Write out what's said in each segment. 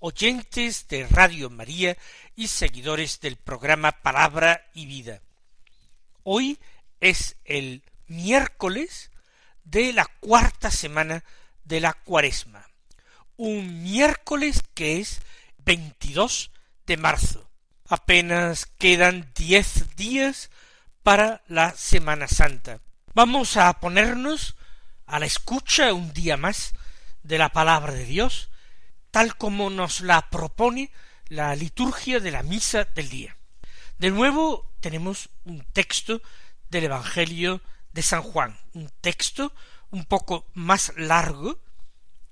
oyentes de Radio María y seguidores del programa Palabra y Vida. Hoy es el miércoles de la cuarta semana de la cuaresma, un miércoles que es 22 de marzo. Apenas quedan diez días para la Semana Santa. Vamos a ponernos a la escucha un día más de la palabra de Dios, tal como nos la propone la liturgia de la misa del día. De nuevo tenemos un texto del Evangelio de San Juan, un texto un poco más largo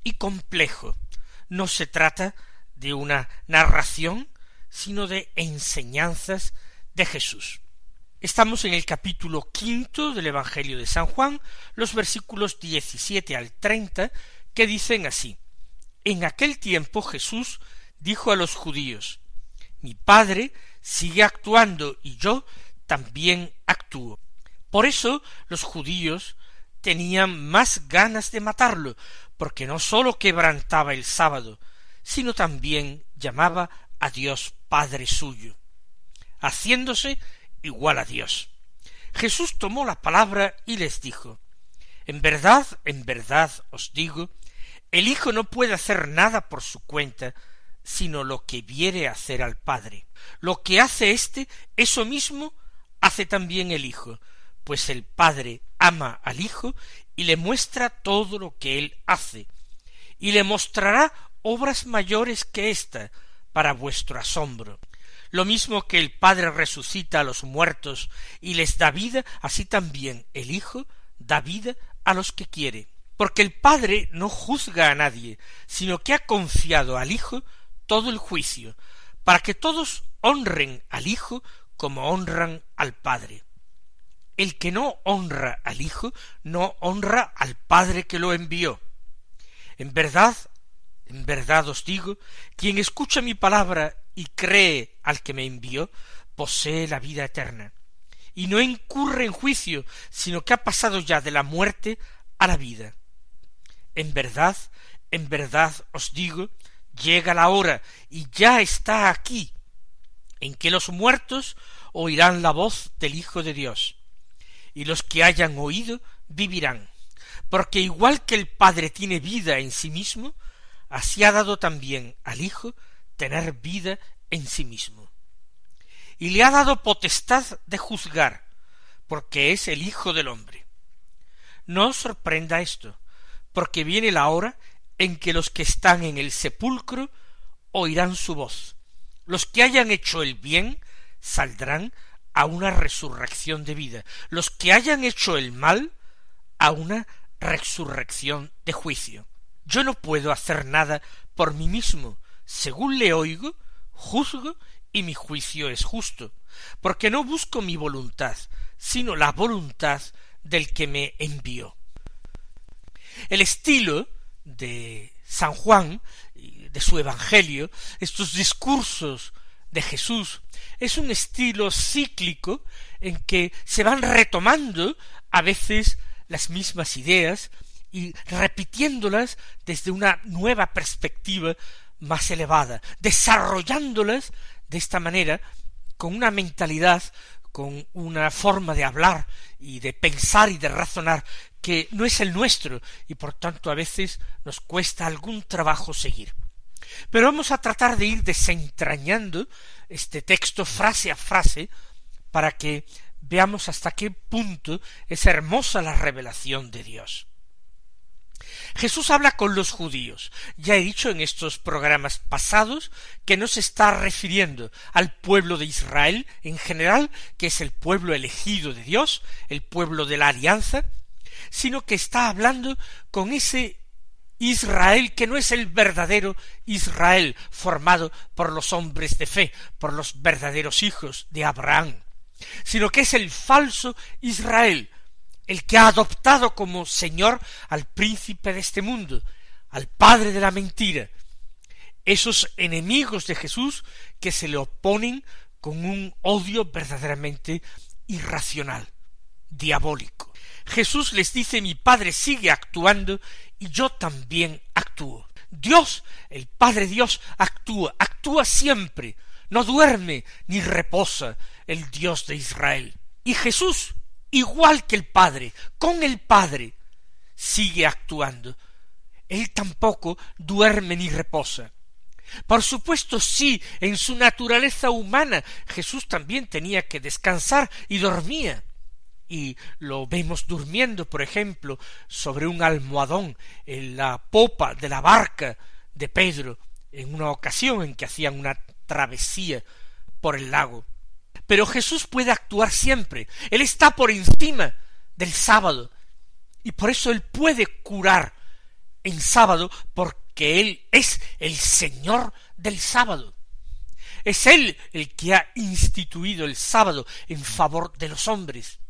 y complejo. No se trata de una narración, sino de enseñanzas de Jesús. Estamos en el capítulo quinto del Evangelio de San Juan, los versículos diecisiete al treinta, que dicen así En aquel tiempo Jesús dijo a los judíos Mi Padre sigue actuando y yo también actúo. Por eso los judíos tenían más ganas de matarlo, porque no sólo quebrantaba el sábado, sino también llamaba a Dios Padre suyo, haciéndose igual a Dios. Jesús tomó la palabra y les dijo En verdad, en verdad os digo, el Hijo no puede hacer nada por su cuenta, sino lo que viere hacer al Padre. Lo que hace éste, eso mismo hace también el Hijo, pues el Padre ama al Hijo y le muestra todo lo que él hace, y le mostrará obras mayores que ésta, para vuestro asombro. Lo mismo que el Padre resucita a los muertos y les da vida, así también el Hijo da vida a los que quiere. Porque el Padre no juzga a nadie, sino que ha confiado al Hijo todo el juicio, para que todos honren al Hijo como honran al Padre. El que no honra al Hijo, no honra al Padre que lo envió. En verdad, en verdad os digo, quien escucha mi palabra y cree al que me envió, posee la vida eterna, y no incurre en juicio, sino que ha pasado ya de la muerte a la vida. En verdad, en verdad os digo, llega la hora, y ya está aquí, en que los muertos oirán la voz del Hijo de Dios, y los que hayan oído vivirán, porque igual que el Padre tiene vida en sí mismo, así ha dado también al Hijo tener vida en sí mismo. Y le ha dado potestad de juzgar, porque es el Hijo del hombre. No os sorprenda esto, porque viene la hora en que los que están en el sepulcro oirán su voz. Los que hayan hecho el bien saldrán a una resurrección de vida. Los que hayan hecho el mal a una resurrección de juicio. Yo no puedo hacer nada por mí mismo. Según le oigo, juzgo y mi juicio es justo, porque no busco mi voluntad, sino la voluntad del que me envió. El estilo de San Juan, de su Evangelio, estos discursos de Jesús, es un estilo cíclico en que se van retomando a veces las mismas ideas y repitiéndolas desde una nueva perspectiva más elevada, desarrollándolas de esta manera con una mentalidad, con una forma de hablar y de pensar y de razonar que no es el nuestro y por tanto a veces nos cuesta algún trabajo seguir. Pero vamos a tratar de ir desentrañando este texto frase a frase para que veamos hasta qué punto es hermosa la revelación de Dios. Jesús habla con los judíos. Ya he dicho en estos programas pasados que no se está refiriendo al pueblo de Israel en general, que es el pueblo elegido de Dios, el pueblo de la alianza, sino que está hablando con ese Israel que no es el verdadero Israel formado por los hombres de fe, por los verdaderos hijos de Abraham, sino que es el falso Israel, el que ha adoptado como Señor al príncipe de este mundo, al padre de la mentira, esos enemigos de Jesús que se le oponen con un odio verdaderamente irracional, diabólico. Jesús les dice mi Padre sigue actuando y yo también actúo. Dios, el Padre Dios, actúa, actúa siempre, no duerme ni reposa el Dios de Israel. Y Jesús, igual que el Padre, con el Padre, sigue actuando. Él tampoco duerme ni reposa. Por supuesto, sí, en su naturaleza humana Jesús también tenía que descansar y dormía y lo vemos durmiendo, por ejemplo, sobre un almohadón en la popa de la barca de Pedro, en una ocasión en que hacían una travesía por el lago. Pero Jesús puede actuar siempre, Él está por encima del sábado, y por eso Él puede curar en sábado, porque Él es el Señor del sábado. Es Él el que ha instituido el sábado en favor de los hombres.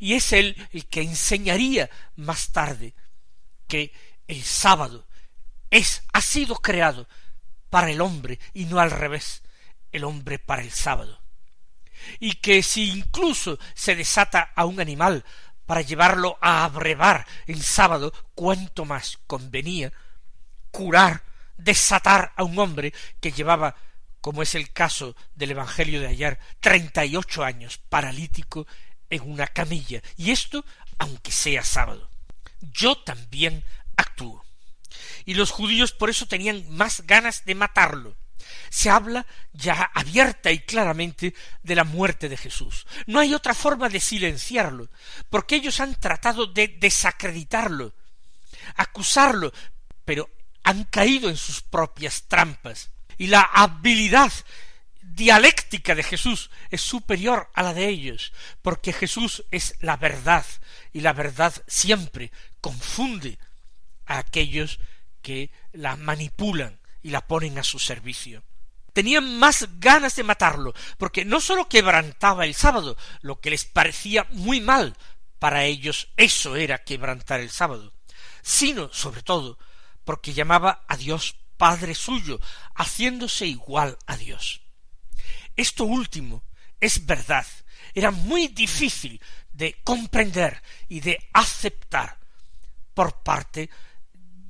Y es él el que enseñaría más tarde que el sábado es, ha sido creado para el hombre y no al revés, el hombre para el sábado. Y que si incluso se desata a un animal para llevarlo a abrevar en sábado, cuánto más convenía curar, desatar a un hombre que llevaba, como es el caso del Evangelio de ayer, treinta y ocho años paralítico en una camilla, y esto aunque sea sábado. Yo también actúo. Y los judíos por eso tenían más ganas de matarlo. Se habla ya abierta y claramente de la muerte de Jesús. No hay otra forma de silenciarlo, porque ellos han tratado de desacreditarlo, acusarlo, pero han caído en sus propias trampas. Y la habilidad dialéctica de Jesús es superior a la de ellos, porque Jesús es la verdad, y la verdad siempre confunde a aquellos que la manipulan y la ponen a su servicio. Tenían más ganas de matarlo, porque no sólo quebrantaba el sábado, lo que les parecía muy mal, para ellos eso era quebrantar el sábado, sino, sobre todo, porque llamaba a Dios Padre suyo, haciéndose igual a Dios. Esto último es verdad. Era muy difícil de comprender y de aceptar por parte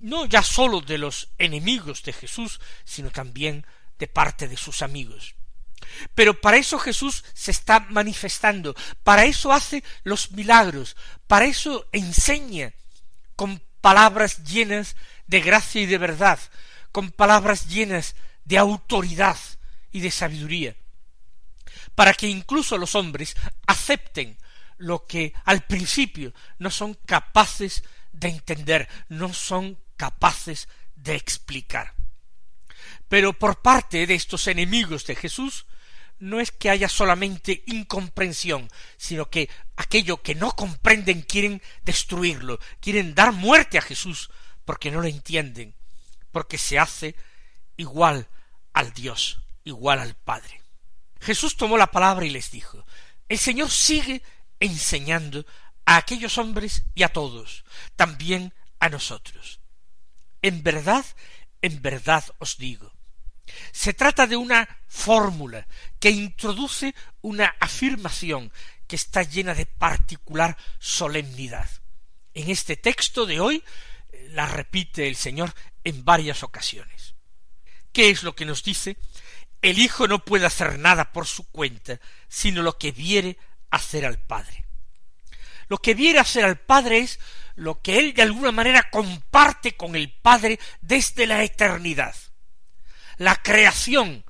no ya sólo de los enemigos de Jesús, sino también de parte de sus amigos. Pero para eso Jesús se está manifestando, para eso hace los milagros, para eso enseña con palabras llenas de gracia y de verdad, con palabras llenas de autoridad y de sabiduría para que incluso los hombres acepten lo que al principio no son capaces de entender, no son capaces de explicar. Pero por parte de estos enemigos de Jesús, no es que haya solamente incomprensión, sino que aquello que no comprenden quieren destruirlo, quieren dar muerte a Jesús, porque no lo entienden, porque se hace igual al Dios, igual al Padre. Jesús tomó la palabra y les dijo, el Señor sigue enseñando a aquellos hombres y a todos, también a nosotros. En verdad, en verdad os digo, se trata de una fórmula que introduce una afirmación que está llena de particular solemnidad. En este texto de hoy eh, la repite el Señor en varias ocasiones. ¿Qué es lo que nos dice? El Hijo no puede hacer nada por su cuenta, sino lo que viere hacer al Padre. Lo que viere hacer al Padre es lo que Él de alguna manera comparte con el Padre desde la eternidad. La creación,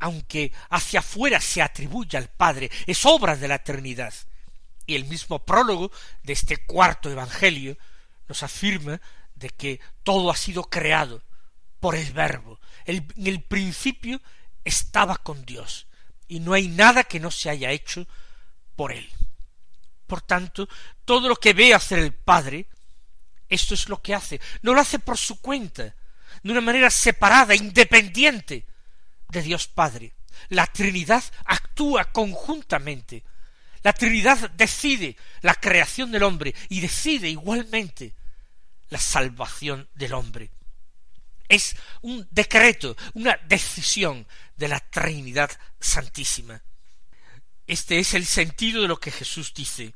aunque hacia afuera se atribuye al Padre, es obra de la eternidad. Y el mismo prólogo de este cuarto Evangelio nos afirma de que todo ha sido creado por el Verbo. en el principio estaba con Dios y no hay nada que no se haya hecho por él. Por tanto, todo lo que ve hacer el Padre Esto es lo que hace. No lo hace por su cuenta, de una manera separada, independiente de Dios Padre. La Trinidad actúa conjuntamente. La Trinidad decide la creación del hombre y decide igualmente la salvación del hombre. Es un decreto, una decisión de la Trinidad Santísima. Este es el sentido de lo que Jesús dice.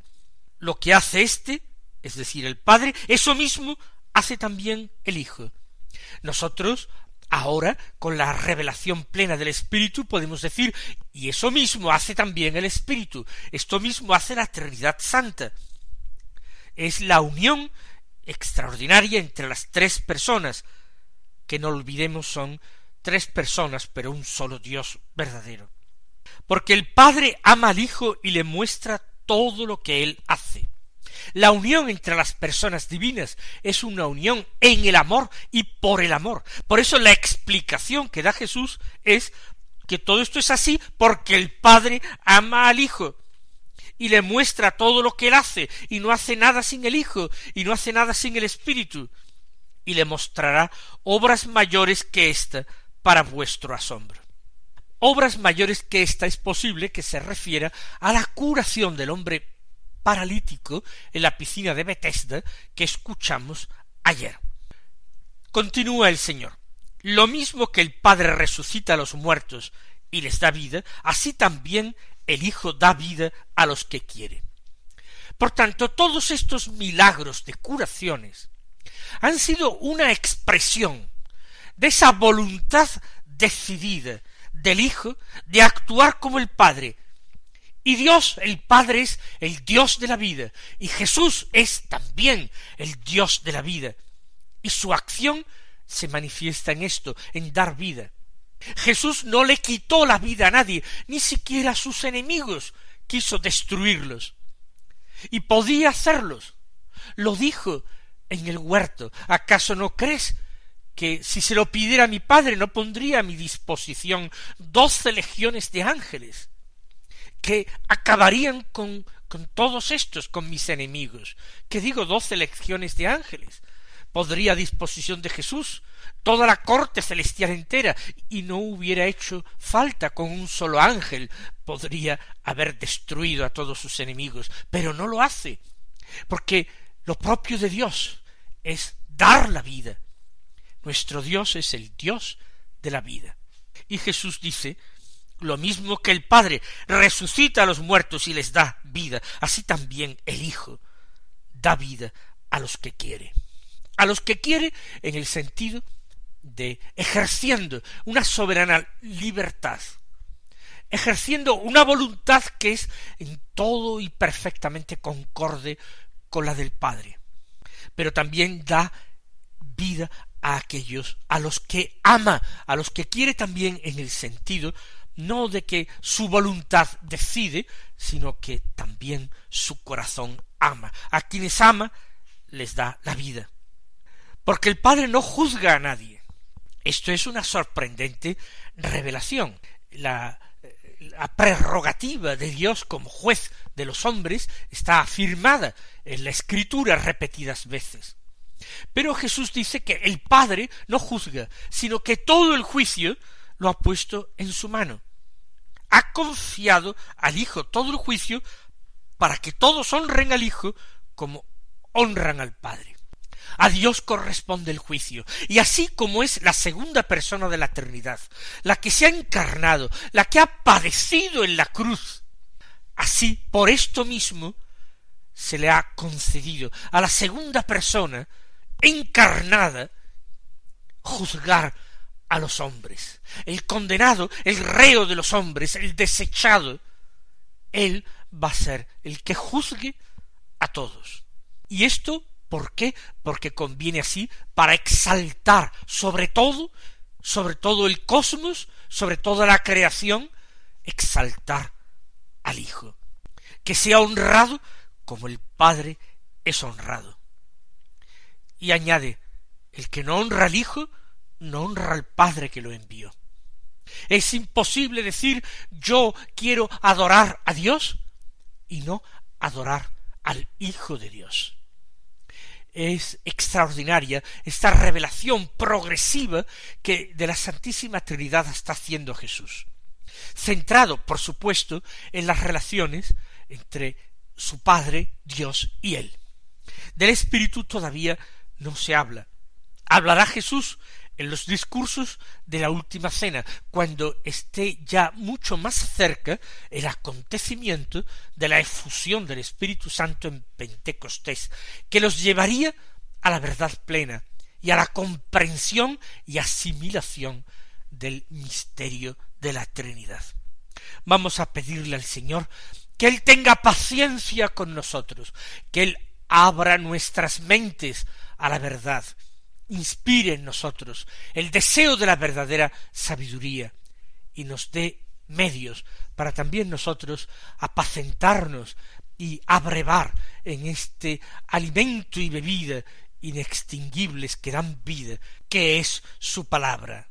Lo que hace éste, es decir, el Padre, eso mismo hace también el Hijo. Nosotros, ahora, con la revelación plena del Espíritu, podemos decir, y eso mismo hace también el Espíritu, esto mismo hace la Trinidad Santa. Es la unión extraordinaria entre las tres personas, que no olvidemos son tres personas, pero un solo Dios verdadero. Porque el Padre ama al Hijo y le muestra todo lo que él hace. La unión entre las personas divinas es una unión en el amor y por el amor. Por eso la explicación que da Jesús es que todo esto es así porque el Padre ama al Hijo y le muestra todo lo que él hace y no hace nada sin el Hijo y no hace nada sin el Espíritu y le mostrará obras mayores que ésta para vuestro asombro. Obras mayores que ésta es posible que se refiera a la curación del hombre paralítico en la piscina de Bethesda que escuchamos ayer. Continúa el Señor. Lo mismo que el Padre resucita a los muertos y les da vida, así también el Hijo da vida a los que quiere. Por tanto, todos estos milagros de curaciones han sido una expresión de esa voluntad decidida del Hijo de actuar como el Padre, y Dios, el Padre, es el Dios de la vida. Y Jesús es también el Dios de la vida. Y su acción se manifiesta en esto, en dar vida. Jesús no le quitó la vida a nadie, ni siquiera a sus enemigos quiso destruirlos. Y podía hacerlos. Lo dijo en el huerto. ¿Acaso no crees que si se lo pidiera mi Padre no pondría a mi disposición doce legiones de ángeles? que acabarían con, con todos estos, con mis enemigos. que digo doce lecciones de ángeles? Podría a disposición de Jesús toda la corte celestial entera y no hubiera hecho falta con un solo ángel podría haber destruido a todos sus enemigos, pero no lo hace, porque lo propio de Dios es dar la vida. Nuestro Dios es el Dios de la vida. Y Jesús dice lo mismo que el Padre resucita a los muertos y les da vida, así también el Hijo da vida a los que quiere. A los que quiere en el sentido de ejerciendo una soberana libertad, ejerciendo una voluntad que es en todo y perfectamente concorde con la del Padre, pero también da vida a aquellos a los que ama, a los que quiere también en el sentido no de que su voluntad decide, sino que también su corazón ama. A quienes ama les da la vida. Porque el Padre no juzga a nadie. Esto es una sorprendente revelación. La, la prerrogativa de Dios como juez de los hombres está afirmada en la Escritura repetidas veces. Pero Jesús dice que el Padre no juzga, sino que todo el juicio lo ha puesto en su mano ha confiado al Hijo todo el juicio para que todos honren al Hijo como honran al Padre. A Dios corresponde el juicio, y así como es la segunda persona de la eternidad, la que se ha encarnado, la que ha padecido en la cruz, así por esto mismo se le ha concedido a la segunda persona encarnada juzgar a los hombres. El condenado, el reo de los hombres, el desechado, él va a ser el que juzgue a todos. ¿Y esto por qué? Porque conviene así para exaltar sobre todo, sobre todo el cosmos, sobre toda la creación, exaltar al Hijo, que sea honrado como el Padre es honrado. Y añade, el que no honra al Hijo, no honra al Padre que lo envió. Es imposible decir yo quiero adorar a Dios y no adorar al Hijo de Dios. Es extraordinaria esta revelación progresiva que de la Santísima Trinidad está haciendo Jesús, centrado, por supuesto, en las relaciones entre su Padre, Dios y él. Del Espíritu todavía no se habla. Hablará Jesús en los discursos de la última cena, cuando esté ya mucho más cerca el acontecimiento de la efusión del Espíritu Santo en Pentecostés, que los llevaría a la verdad plena y a la comprensión y asimilación del misterio de la Trinidad. Vamos a pedirle al Señor que Él tenga paciencia con nosotros, que Él abra nuestras mentes a la verdad, inspire en nosotros el deseo de la verdadera sabiduría y nos dé medios para también nosotros apacentarnos y abrevar en este alimento y bebida inextinguibles que dan vida, que es su palabra.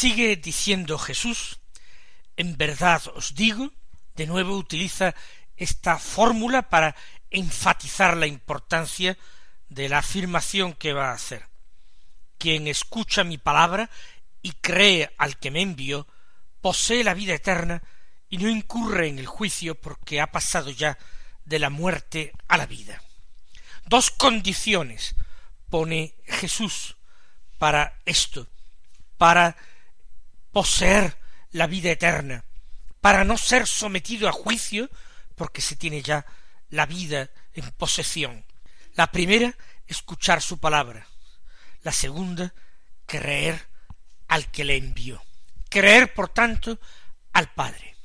Sigue diciendo Jesús, en verdad os digo, de nuevo utiliza esta fórmula para enfatizar la importancia de la afirmación que va a hacer. Quien escucha mi palabra y cree al que me envió, posee la vida eterna y no incurre en el juicio porque ha pasado ya de la muerte a la vida. Dos condiciones pone Jesús para esto, para poseer la vida eterna, para no ser sometido a juicio, porque se tiene ya la vida en posesión. La primera, escuchar su palabra. La segunda, creer al que le envió. Creer, por tanto, al Padre.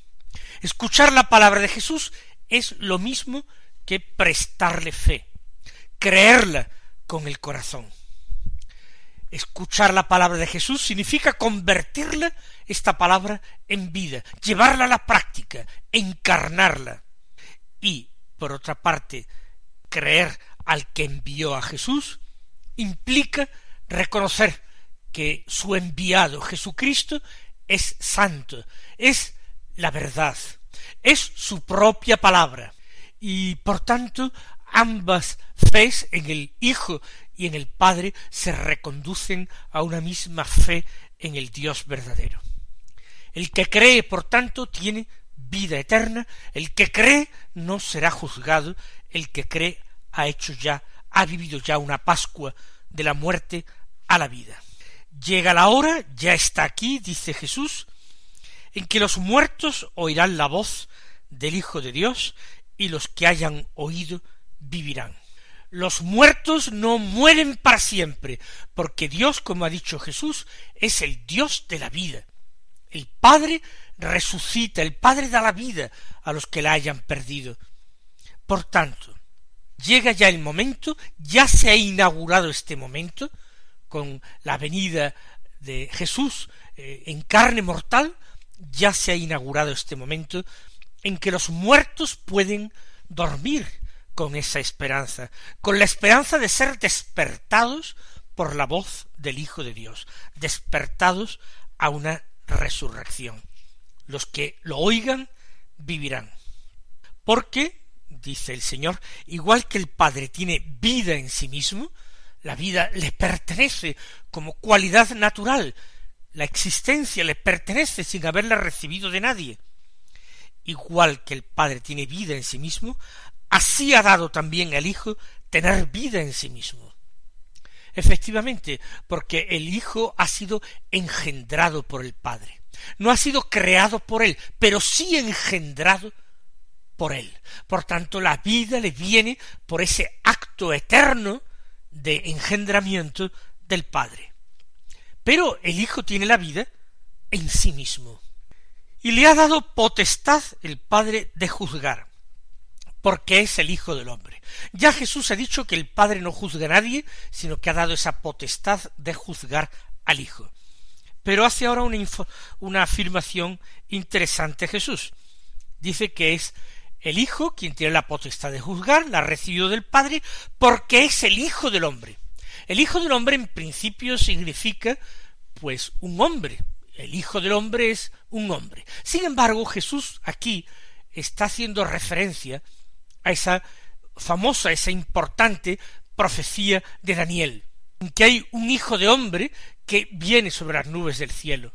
Escuchar la palabra de Jesús es lo mismo que prestarle fe, creerla con el corazón. Escuchar la palabra de Jesús significa convertirla, esta palabra, en vida, llevarla a la práctica, encarnarla. Y, por otra parte, creer al que envió a Jesús implica reconocer que su enviado Jesucristo es santo, es la verdad, es su propia palabra, y por tanto ambas fes en el Hijo y en el Padre se reconducen a una misma fe en el Dios verdadero. El que cree, por tanto, tiene vida eterna, el que cree no será juzgado, el que cree ha hecho ya, ha vivido ya una Pascua de la muerte a la vida. Llega la hora, ya está aquí, dice Jesús, en que los muertos oirán la voz del Hijo de Dios, y los que hayan oído vivirán los muertos no mueren para siempre, porque Dios, como ha dicho Jesús, es el Dios de la vida. El Padre resucita, el Padre da la vida a los que la hayan perdido. Por tanto, llega ya el momento, ya se ha inaugurado este momento, con la venida de Jesús eh, en carne mortal, ya se ha inaugurado este momento en que los muertos pueden dormir con esa esperanza, con la esperanza de ser despertados por la voz del Hijo de Dios, despertados a una resurrección. Los que lo oigan vivirán. Porque, dice el Señor, igual que el Padre tiene vida en sí mismo, la vida le pertenece como cualidad natural, la existencia le pertenece sin haberla recibido de nadie. Igual que el Padre tiene vida en sí mismo, así ha dado también al Hijo tener vida en sí mismo. Efectivamente, porque el Hijo ha sido engendrado por el Padre. No ha sido creado por Él, pero sí engendrado por Él. Por tanto, la vida le viene por ese acto eterno de engendramiento del Padre. Pero el Hijo tiene la vida en sí mismo. Y le ha dado potestad el Padre de juzgar, porque es el Hijo del hombre. Ya Jesús ha dicho que el Padre no juzga a nadie, sino que ha dado esa potestad de juzgar al Hijo. Pero hace ahora una, afirmación interesante Jesús. Dice que es el Hijo quien tiene la potestad de juzgar, la ha recibido del Padre, porque es el Hijo del hombre. El Hijo del hombre en principio significa pues un hombre. El Hijo del hombre es un hombre. Sin embargo, Jesús aquí está haciendo referencia a esa famosa, esa importante profecía de Daniel, en que hay un Hijo de hombre que viene sobre las nubes del cielo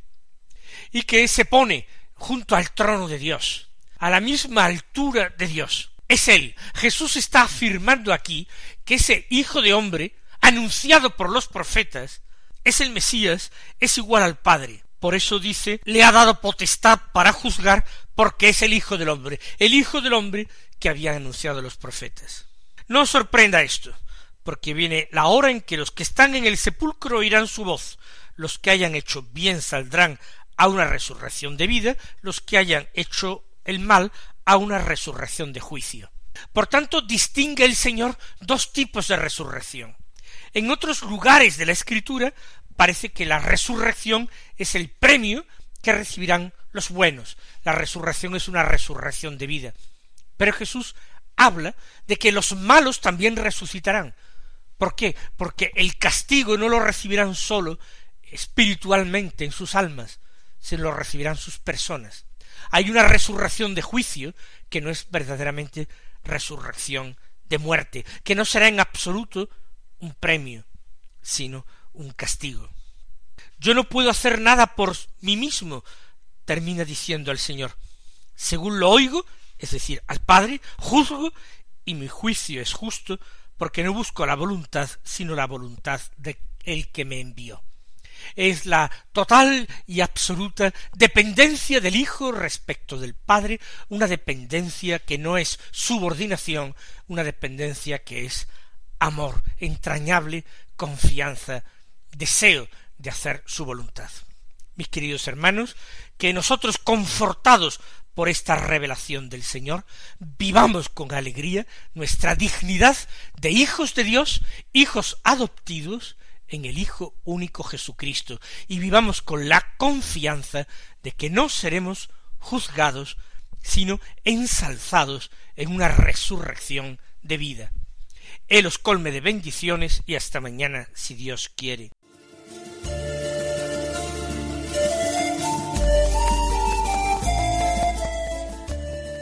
y que se pone junto al trono de Dios, a la misma altura de Dios. Es Él. Jesús está afirmando aquí que ese Hijo de hombre anunciado por los profetas, es el Mesías, es igual al Padre. Por eso dice, le ha dado potestad para juzgar porque es el Hijo del hombre, el Hijo del hombre que habían anunciado los profetas. No os sorprenda esto, porque viene la hora en que los que están en el sepulcro oirán su voz, los que hayan hecho bien saldrán a una resurrección de vida, los que hayan hecho el mal a una resurrección de juicio. Por tanto, distingue el Señor dos tipos de resurrección. En otros lugares de la Escritura parece que la resurrección es el premio que recibirán los buenos. La resurrección es una resurrección de vida. Pero Jesús habla de que los malos también resucitarán. ¿Por qué? Porque el castigo no lo recibirán solo espiritualmente en sus almas, se lo recibirán sus personas. Hay una resurrección de juicio que no es verdaderamente resurrección de muerte, que no será en absoluto un premio, sino un castigo. Yo no puedo hacer nada por mí mismo, termina diciendo el Señor. Según lo oigo, es decir, al Padre, juzgo y mi juicio es justo, porque no busco la voluntad, sino la voluntad de el que me envió. Es la total y absoluta dependencia del Hijo respecto del Padre, una dependencia que no es subordinación, una dependencia que es amor entrañable, confianza, deseo de hacer su voluntad. Mis queridos hermanos, que nosotros confortados por esta revelación del Señor, vivamos con alegría nuestra dignidad de hijos de Dios, hijos adoptidos en el Hijo único Jesucristo, y vivamos con la confianza de que no seremos juzgados, sino ensalzados en una resurrección de vida. Él os colme de bendiciones y hasta mañana, si Dios quiere.